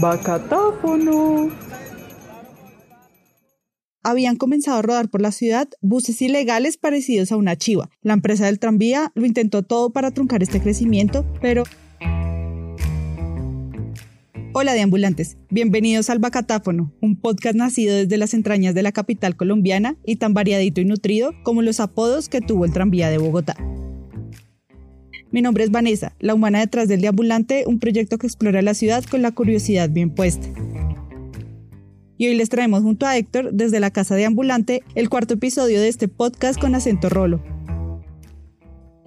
Bacatáfono. Habían comenzado a rodar por la ciudad buses ilegales parecidos a una chiva. La empresa del tranvía lo intentó todo para truncar este crecimiento, pero Hola de ambulantes, bienvenidos al Bacatáfono, un podcast nacido desde las entrañas de la capital colombiana y tan variadito y nutrido como los apodos que tuvo el tranvía de Bogotá. Mi nombre es Vanessa, la humana detrás del deambulante, un proyecto que explora la ciudad con la curiosidad bien puesta. Y hoy les traemos junto a Héctor, desde la casa de ambulante, el cuarto episodio de este podcast con acento rolo,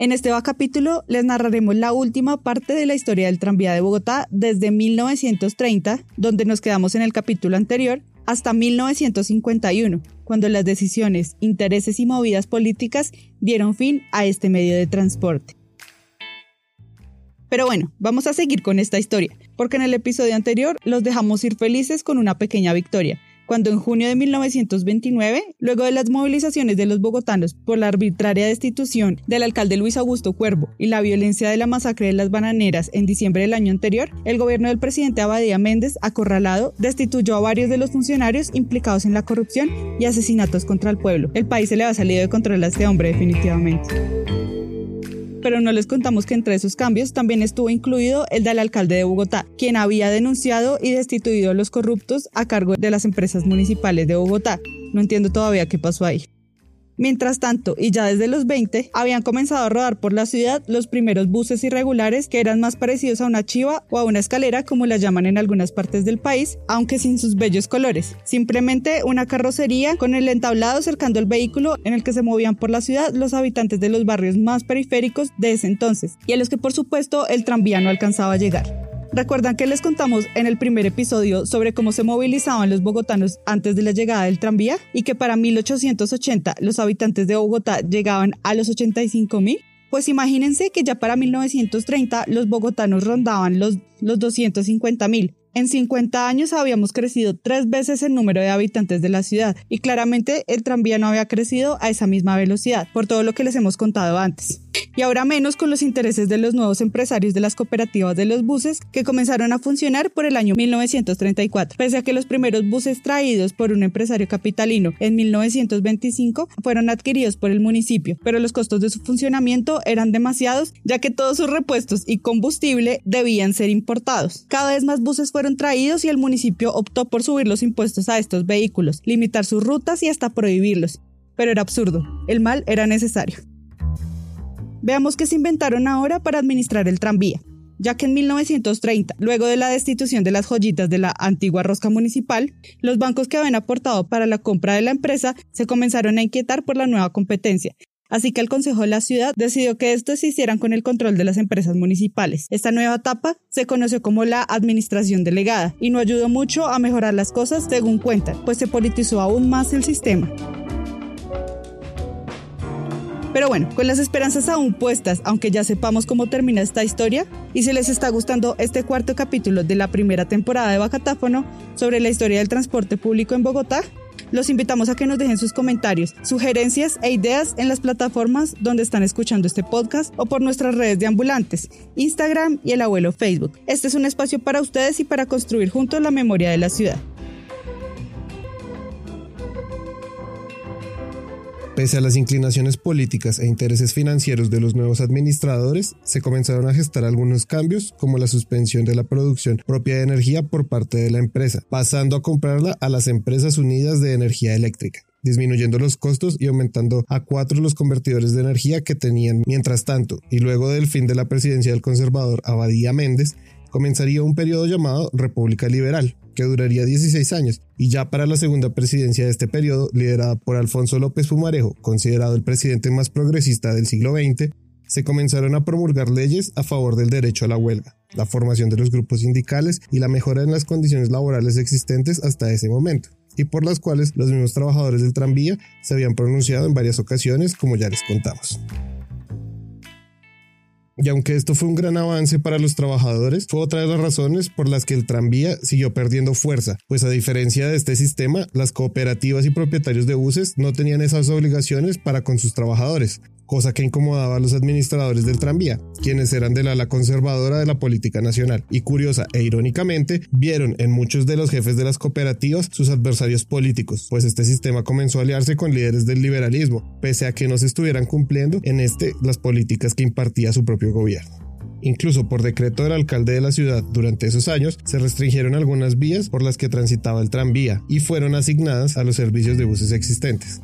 en este capítulo les narraremos la última parte de la historia del tranvía de Bogotá desde 1930, donde nos quedamos en el capítulo anterior, hasta 1951, cuando las decisiones, intereses y movidas políticas dieron fin a este medio de transporte. Pero bueno, vamos a seguir con esta historia, porque en el episodio anterior los dejamos ir felices con una pequeña victoria, cuando en junio de 1929, luego de las movilizaciones de los bogotanos por la arbitraria destitución del alcalde Luis Augusto Cuervo y la violencia de la masacre de las bananeras en diciembre del año anterior, el gobierno del presidente Abadía Méndez, acorralado, destituyó a varios de los funcionarios implicados en la corrupción y asesinatos contra el pueblo. El país se le ha salido de control a este hombre definitivamente pero no les contamos que entre esos cambios también estuvo incluido el del alcalde de Bogotá, quien había denunciado y destituido a los corruptos a cargo de las empresas municipales de Bogotá. No entiendo todavía qué pasó ahí. Mientras tanto, y ya desde los 20, habían comenzado a rodar por la ciudad los primeros buses irregulares que eran más parecidos a una chiva o a una escalera como la llaman en algunas partes del país, aunque sin sus bellos colores. Simplemente una carrocería con el entablado cercando el vehículo en el que se movían por la ciudad los habitantes de los barrios más periféricos de ese entonces, y a los que por supuesto el tranvía no alcanzaba a llegar. ¿Recuerdan que les contamos en el primer episodio sobre cómo se movilizaban los bogotanos antes de la llegada del tranvía y que para 1880 los habitantes de Bogotá llegaban a los 85 mil? Pues imagínense que ya para 1930 los bogotanos rondaban los, los 250 mil. En 50 años habíamos crecido tres veces el número de habitantes de la ciudad y claramente el tranvía no había crecido a esa misma velocidad, por todo lo que les hemos contado antes y ahora menos con los intereses de los nuevos empresarios de las cooperativas de los buses que comenzaron a funcionar por el año 1934. Pese a que los primeros buses traídos por un empresario capitalino en 1925 fueron adquiridos por el municipio, pero los costos de su funcionamiento eran demasiados ya que todos sus repuestos y combustible debían ser importados. Cada vez más buses fueron traídos y el municipio optó por subir los impuestos a estos vehículos, limitar sus rutas y hasta prohibirlos. Pero era absurdo, el mal era necesario. Veamos qué se inventaron ahora para administrar el tranvía ya que en 1930, luego de la destitución de las joyitas de la antigua rosca municipal, los bancos que habían aportado para la compra de la empresa se comenzaron a inquietar por la nueva competencia. Así que el Consejo de la Ciudad decidió que estos se hicieran con el control de las empresas municipales. Esta nueva etapa se conoció como la administración delegada y no ayudó mucho a mejorar las cosas según cuentan, pues se politizó aún más el sistema. Pero bueno, con las esperanzas aún puestas, aunque ya sepamos cómo termina esta historia, y si les está gustando este cuarto capítulo de la primera temporada de Bacatáfono sobre la historia del transporte público en Bogotá, los invitamos a que nos dejen sus comentarios, sugerencias e ideas en las plataformas donde están escuchando este podcast o por nuestras redes de ambulantes, Instagram y el abuelo Facebook. Este es un espacio para ustedes y para construir juntos la memoria de la ciudad. Pese a las inclinaciones políticas e intereses financieros de los nuevos administradores, se comenzaron a gestar algunos cambios, como la suspensión de la producción propia de energía por parte de la empresa, pasando a comprarla a las empresas unidas de energía eléctrica disminuyendo los costos y aumentando a cuatro los convertidores de energía que tenían. Mientras tanto, y luego del fin de la presidencia del conservador Abadía Méndez, comenzaría un periodo llamado República Liberal, que duraría 16 años, y ya para la segunda presidencia de este periodo, liderada por Alfonso López Fumarejo, considerado el presidente más progresista del siglo XX, se comenzaron a promulgar leyes a favor del derecho a la huelga, la formación de los grupos sindicales y la mejora en las condiciones laborales existentes hasta ese momento, y por las cuales los mismos trabajadores del tranvía se habían pronunciado en varias ocasiones, como ya les contamos. Y aunque esto fue un gran avance para los trabajadores, fue otra de las razones por las que el tranvía siguió perdiendo fuerza, pues a diferencia de este sistema, las cooperativas y propietarios de buses no tenían esas obligaciones para con sus trabajadores, cosa que incomodaba a los administradores del tranvía, quienes eran del ala conservadora de la política nacional, y curiosa e irónicamente vieron en muchos de los jefes de las cooperativas sus adversarios políticos, pues este sistema comenzó a aliarse con líderes del liberalismo, pese a que no se estuvieran cumpliendo en este las políticas que impartía su propio gobierno. Incluso por decreto del alcalde de la ciudad durante esos años se restringieron algunas vías por las que transitaba el tranvía y fueron asignadas a los servicios de buses existentes.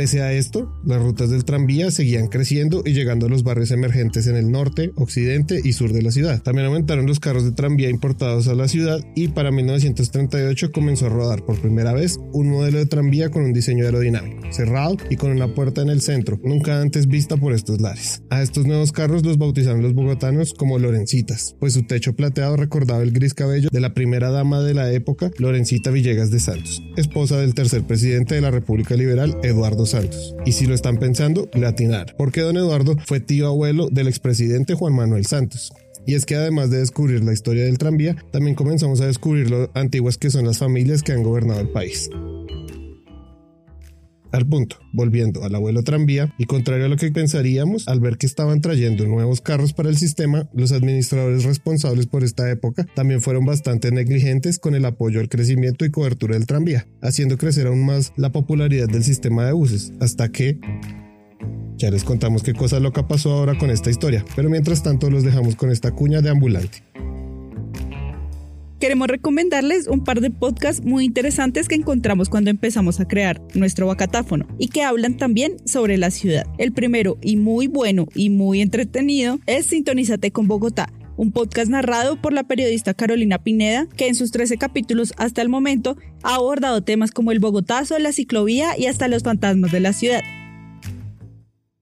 Pese a esto, las rutas del tranvía seguían creciendo y llegando a los barrios emergentes en el norte, occidente y sur de la ciudad. También aumentaron los carros de tranvía importados a la ciudad y para 1938 comenzó a rodar por primera vez un modelo de tranvía con un diseño aerodinámico, cerrado y con una puerta en el centro, nunca antes vista por estos lares. A estos nuevos carros los bautizaron los bogotanos como Lorencitas, pues su techo plateado recordaba el gris cabello de la primera dama de la época, Lorencita Villegas de Santos, esposa del tercer presidente de la República Liberal, Eduardo Santos. Y si lo están pensando, le atinar, porque don Eduardo fue tío abuelo del expresidente Juan Manuel Santos. Y es que además de descubrir la historia del tranvía, también comenzamos a descubrir lo antiguas que son las familias que han gobernado el país. Al punto, volviendo al abuelo tranvía, y contrario a lo que pensaríamos, al ver que estaban trayendo nuevos carros para el sistema, los administradores responsables por esta época también fueron bastante negligentes con el apoyo al crecimiento y cobertura del tranvía, haciendo crecer aún más la popularidad del sistema de buses, hasta que... Ya les contamos qué cosa loca pasó ahora con esta historia, pero mientras tanto los dejamos con esta cuña de ambulante queremos recomendarles un par de podcasts muy interesantes que encontramos cuando empezamos a crear nuestro bacatáfono y que hablan también sobre la ciudad. El primero y muy bueno y muy entretenido es Sintonízate con Bogotá un podcast narrado por la periodista Carolina Pineda, que en sus 13 capítulos hasta el momento ha abordado temas como el Bogotazo, la ciclovía y hasta los fantasmas de la ciudad.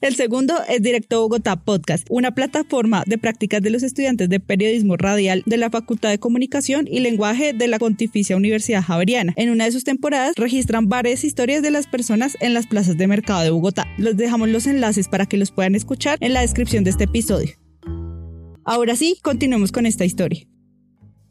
El segundo es Directo Bogotá Podcast, una plataforma de prácticas de los estudiantes de periodismo radial de la Facultad de Comunicación y Lenguaje de la Pontificia Universidad Javeriana. En una de sus temporadas registran varias historias de las personas en las plazas de mercado de Bogotá. Les dejamos los enlaces para que los puedan escuchar en la descripción de este episodio. Ahora sí, continuemos con esta historia.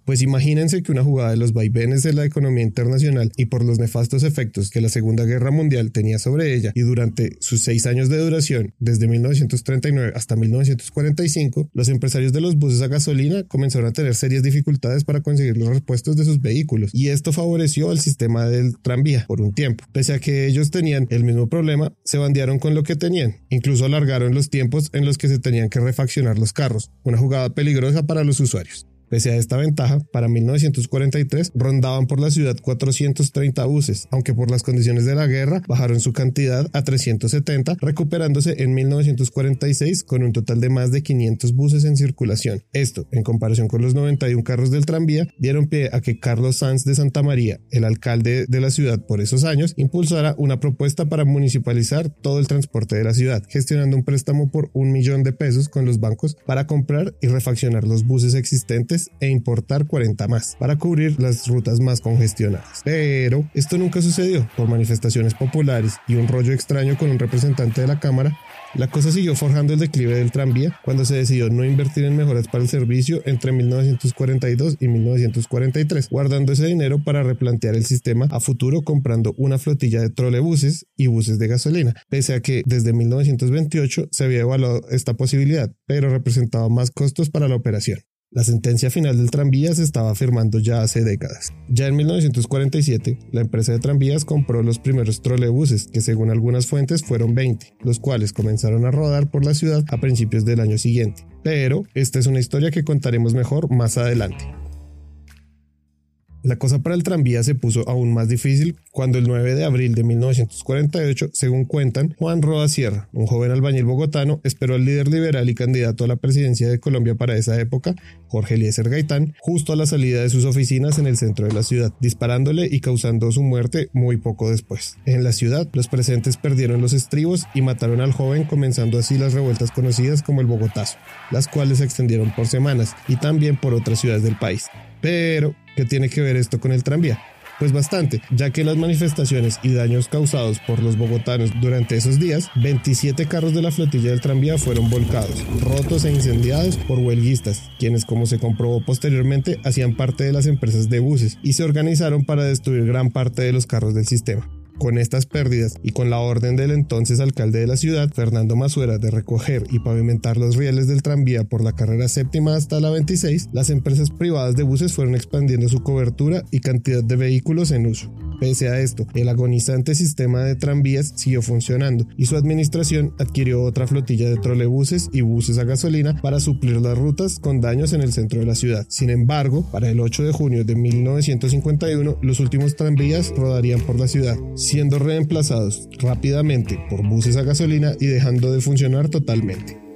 Pues imagínense que una jugada de los vaivenes de la economía internacional y por los nefastos efectos que la Segunda Guerra Mundial tenía sobre ella y durante sus seis años de duración, desde 1939 hasta 1945, los empresarios de los buses a gasolina comenzaron a tener serias dificultades para conseguir los repuestos de sus vehículos y esto favoreció al sistema del tranvía por un tiempo. Pese a que ellos tenían el mismo problema, se bandearon con lo que tenían, incluso alargaron los tiempos en los que se tenían que refaccionar los carros, una jugada peligrosa para los usuarios. Pese a esta ventaja, para 1943 rondaban por la ciudad 430 buses, aunque por las condiciones de la guerra bajaron su cantidad a 370, recuperándose en 1946 con un total de más de 500 buses en circulación. Esto, en comparación con los 91 carros del tranvía, dieron pie a que Carlos Sanz de Santa María, el alcalde de la ciudad por esos años, impulsara una propuesta para municipalizar todo el transporte de la ciudad, gestionando un préstamo por un millón de pesos con los bancos para comprar y refaccionar los buses existentes e importar 40 más para cubrir las rutas más congestionadas. Pero esto nunca sucedió por manifestaciones populares y un rollo extraño con un representante de la Cámara la cosa siguió forjando el declive del tranvía cuando se decidió no invertir en mejoras para el servicio entre 1942 y 1943, guardando ese dinero para replantear el sistema a futuro comprando una flotilla de trolebuses y buses de gasolina, pese a que desde 1928 se había evaluado esta posibilidad, pero representaba más costos para la operación. La sentencia final del tranvía se estaba firmando ya hace décadas. Ya en 1947, la empresa de tranvías compró los primeros trolebuses, que según algunas fuentes fueron 20, los cuales comenzaron a rodar por la ciudad a principios del año siguiente. Pero esta es una historia que contaremos mejor más adelante. La cosa para el tranvía se puso aún más difícil cuando el 9 de abril de 1948, según cuentan, Juan Roda Sierra, un joven albañil bogotano, esperó al líder liberal y candidato a la presidencia de Colombia para esa época, Jorge Eliezer Gaitán, justo a la salida de sus oficinas en el centro de la ciudad, disparándole y causando su muerte muy poco después. En la ciudad, los presentes perdieron los estribos y mataron al joven, comenzando así las revueltas conocidas como el Bogotazo, las cuales se extendieron por semanas y también por otras ciudades del país. Pero, ¿qué tiene que ver esto con el tranvía? Pues bastante, ya que las manifestaciones y daños causados por los bogotanos durante esos días, 27 carros de la flotilla del tranvía fueron volcados, rotos e incendiados por huelguistas, quienes como se comprobó posteriormente hacían parte de las empresas de buses y se organizaron para destruir gran parte de los carros del sistema. Con estas pérdidas y con la orden del entonces alcalde de la ciudad, Fernando Masuera, de recoger y pavimentar los rieles del tranvía por la carrera séptima hasta la 26, las empresas privadas de buses fueron expandiendo su cobertura y cantidad de vehículos en uso. Pese a esto, el agonizante sistema de tranvías siguió funcionando y su administración adquirió otra flotilla de trolebuses y buses a gasolina para suplir las rutas con daños en el centro de la ciudad. Sin embargo, para el 8 de junio de 1951, los últimos tranvías rodarían por la ciudad, siendo reemplazados rápidamente por buses a gasolina y dejando de funcionar totalmente.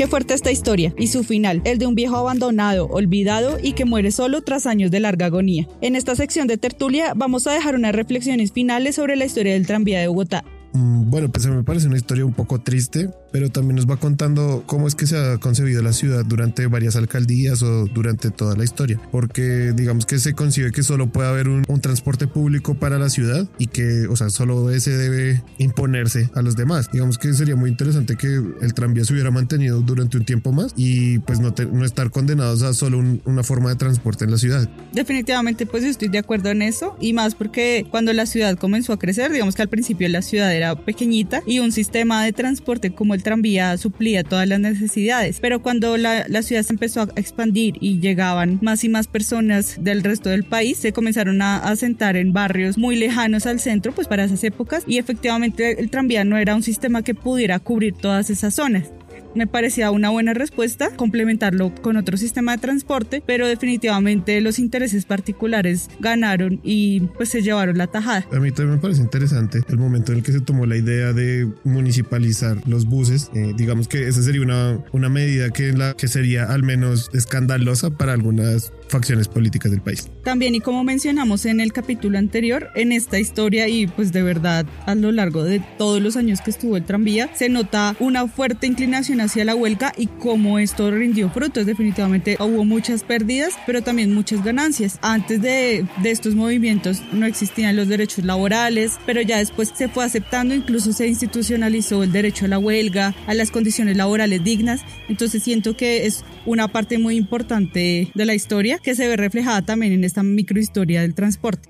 Qué fuerte esta historia y su final, el de un viejo abandonado, olvidado y que muere solo tras años de larga agonía. En esta sección de tertulia vamos a dejar unas reflexiones finales sobre la historia del tranvía de Bogotá. Mm, bueno, pues me parece una historia un poco triste, pero también nos va contando cómo es que se ha concebido la ciudad durante varias alcaldías o durante toda la historia, porque digamos que se concibe que solo puede haber un, transporte público para la ciudad y que, o sea, solo ese debe imponerse a los demás. Digamos que sería muy interesante que el tranvía se hubiera mantenido durante un tiempo más y pues no, estar condenados a solo una forma de transporte en la ciudad. Definitivamente, pues estoy de acuerdo en eso y más porque cuando la ciudad comenzó a crecer, digamos que al principio la ciudad era pequeñita y un sistema de transporte como el tranvía suplía todas las necesidades. Pero cuando la, la ciudad se empezó a expandir y llegaban más y más personas del resto del país, se comenzaron a asentar en barrios muy lejanos al centro, pues para esas épocas, y efectivamente el tranvía no era un sistema que pudiera cubrir todas esas zonas me parecía una buena respuesta complementarlo con otro sistema de transporte, pero definitivamente los intereses particulares ganaron y pues se llevaron la tajada. A mí también me parece interesante el momento en el que se tomó la idea de municipalizar los buses. Eh, digamos que esa sería una, una medida que, la, que sería al menos escandalosa para algunas facciones políticas del país. También y como mencionamos en el capítulo anterior, en esta historia y pues de verdad a lo largo de todos los años que estuvo el tranvía, se nota una fuerte inclinación hacia la huelga y cómo esto rindió frutos. Definitivamente hubo muchas pérdidas, pero también muchas ganancias. Antes de, de estos movimientos no existían los derechos laborales, pero ya después se fue aceptando, incluso se institucionalizó el derecho a la huelga, a las condiciones laborales dignas. Entonces siento que es una parte muy importante de la historia que se ve reflejada también en esta microhistoria del transporte.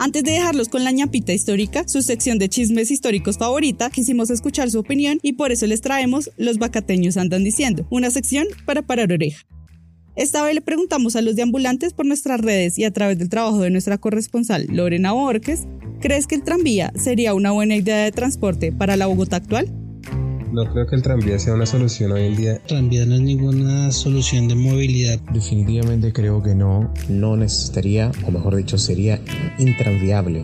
Antes de dejarlos con la ñapita histórica, su sección de chismes históricos favorita, quisimos escuchar su opinión y por eso les traemos Los Bacateños Andan Diciendo, una sección para parar oreja. Esta vez le preguntamos a los deambulantes por nuestras redes y a través del trabajo de nuestra corresponsal Lorena Borges, ¿crees que el tranvía sería una buena idea de transporte para la Bogotá actual? No creo que el tranvía sea una solución hoy en día. El tranvía no es ninguna solución de movilidad. Definitivamente creo que no. No necesitaría, o mejor dicho, sería intranviable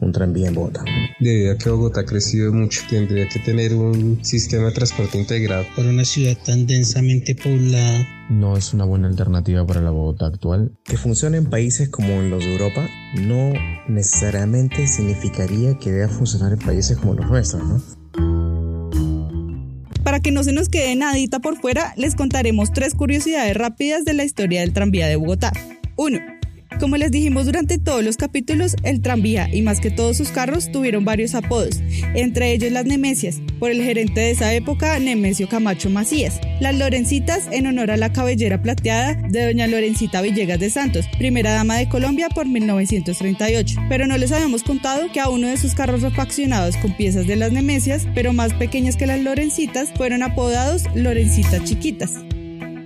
un tranvía en Bogotá. Debido a que Bogotá ha crecido mucho, tendría que tener un sistema de transporte integrado. Para una ciudad tan densamente poblada, no es una buena alternativa para la Bogotá actual. Que funcione en países como en los de Europa no necesariamente significaría que deba funcionar en países como los nuestros, ¿no? Que no se nos quede nadita por fuera, les contaremos tres curiosidades rápidas de la historia del tranvía de Bogotá. 1. Como les dijimos durante todos los capítulos, el tranvía y más que todos sus carros tuvieron varios apodos, entre ellos las Nemesias, por el gerente de esa época, Nemesio Camacho Macías, las Lorencitas en honor a la cabellera plateada de doña Lorencita Villegas de Santos, primera dama de Colombia por 1938. Pero no les habíamos contado que a uno de sus carros refaccionados con piezas de las Nemesias, pero más pequeñas que las Lorencitas, fueron apodados Lorencitas Chiquitas.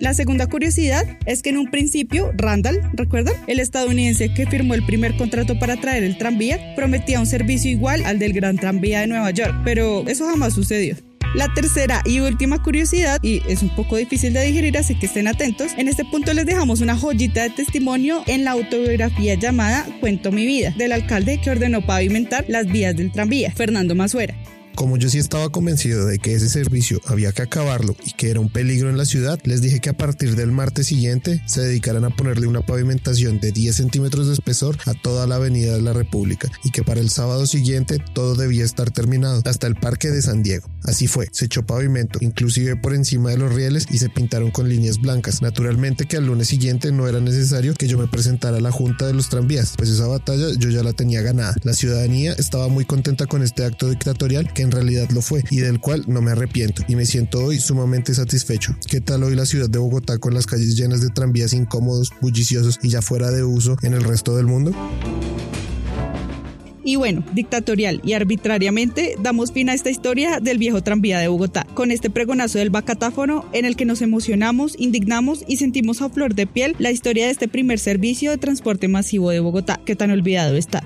La segunda curiosidad es que en un principio, Randall, ¿recuerdan? El estadounidense que firmó el primer contrato para traer el tranvía, prometía un servicio igual al del Gran Tranvía de Nueva York, pero eso jamás sucedió. La tercera y última curiosidad, y es un poco difícil de digerir, así que estén atentos, en este punto les dejamos una joyita de testimonio en la autobiografía llamada Cuento mi vida, del alcalde que ordenó pavimentar las vías del tranvía, Fernando Masuera. Como yo sí estaba convencido de que ese servicio había que acabarlo y que era un peligro en la ciudad, les dije que a partir del martes siguiente se dedicaran a ponerle una pavimentación de 10 centímetros de espesor a toda la avenida de la República y que para el sábado siguiente todo debía estar terminado, hasta el parque de San Diego. Así fue, se echó pavimento, inclusive por encima de los rieles y se pintaron con líneas blancas. Naturalmente que al lunes siguiente no era necesario que yo me presentara a la junta de los tranvías, pues esa batalla yo ya la tenía ganada. La ciudadanía estaba muy contenta con este acto dictatorial en realidad lo fue y del cual no me arrepiento y me siento hoy sumamente satisfecho. ¿Qué tal hoy la ciudad de Bogotá con las calles llenas de tranvías incómodos, bulliciosos y ya fuera de uso en el resto del mundo? Y bueno, dictatorial y arbitrariamente damos fin a esta historia del viejo tranvía de Bogotá, con este pregonazo del bacatáfono en el que nos emocionamos, indignamos y sentimos a flor de piel la historia de este primer servicio de transporte masivo de Bogotá, que tan olvidado está.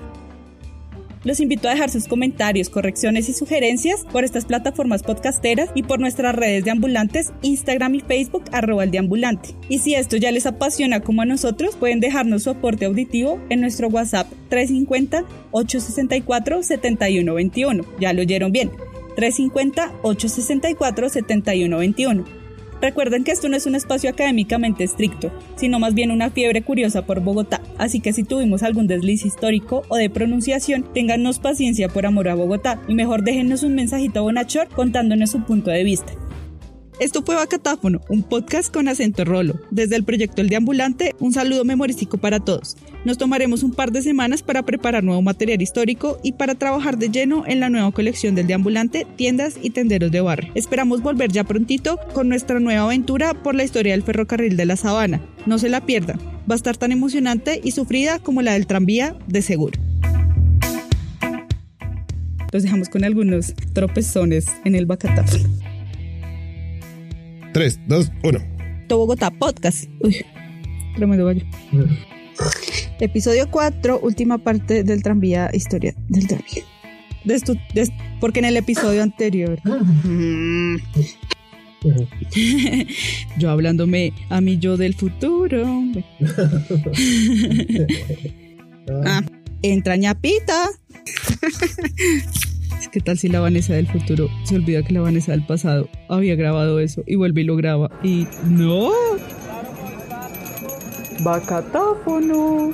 Los invito a dejar sus comentarios, correcciones y sugerencias por estas plataformas podcasteras y por nuestras redes de ambulantes, Instagram y Facebook, arroba el deambulante. Y si esto ya les apasiona como a nosotros, pueden dejarnos su aporte auditivo en nuestro WhatsApp 350-864-7121. Ya lo oyeron bien. 350-864-7121. Recuerden que esto no es un espacio académicamente estricto, sino más bien una fiebre curiosa por Bogotá, así que si tuvimos algún desliz histórico o de pronunciación, téngannos paciencia por amor a Bogotá y mejor déjennos un mensajito bonachor contándonos su punto de vista. Esto fue Bacatáfono, un podcast con acento rolo. Desde el proyecto El Deambulante, un saludo memorístico para todos. Nos tomaremos un par de semanas para preparar nuevo material histórico y para trabajar de lleno en la nueva colección del Deambulante, tiendas y tenderos de barrio. Esperamos volver ya prontito con nuestra nueva aventura por la historia del ferrocarril de la Sabana. No se la pierdan, va a estar tan emocionante y sufrida como la del tranvía, de seguro. Los dejamos con algunos tropezones en el Bacatáfono. 3, 2, 1. Bogotá Podcast. Uy, tremendo gallo. Episodio 4, última parte del tranvía, historia del tranvía. De de porque en el episodio anterior. yo hablándome a mí yo del futuro. ah, entra ñapita. ¿Qué tal si la Vanessa del futuro se olvida que la Vanessa del pasado había grabado eso y vuelve y lo graba? Y no. Bacatáfono.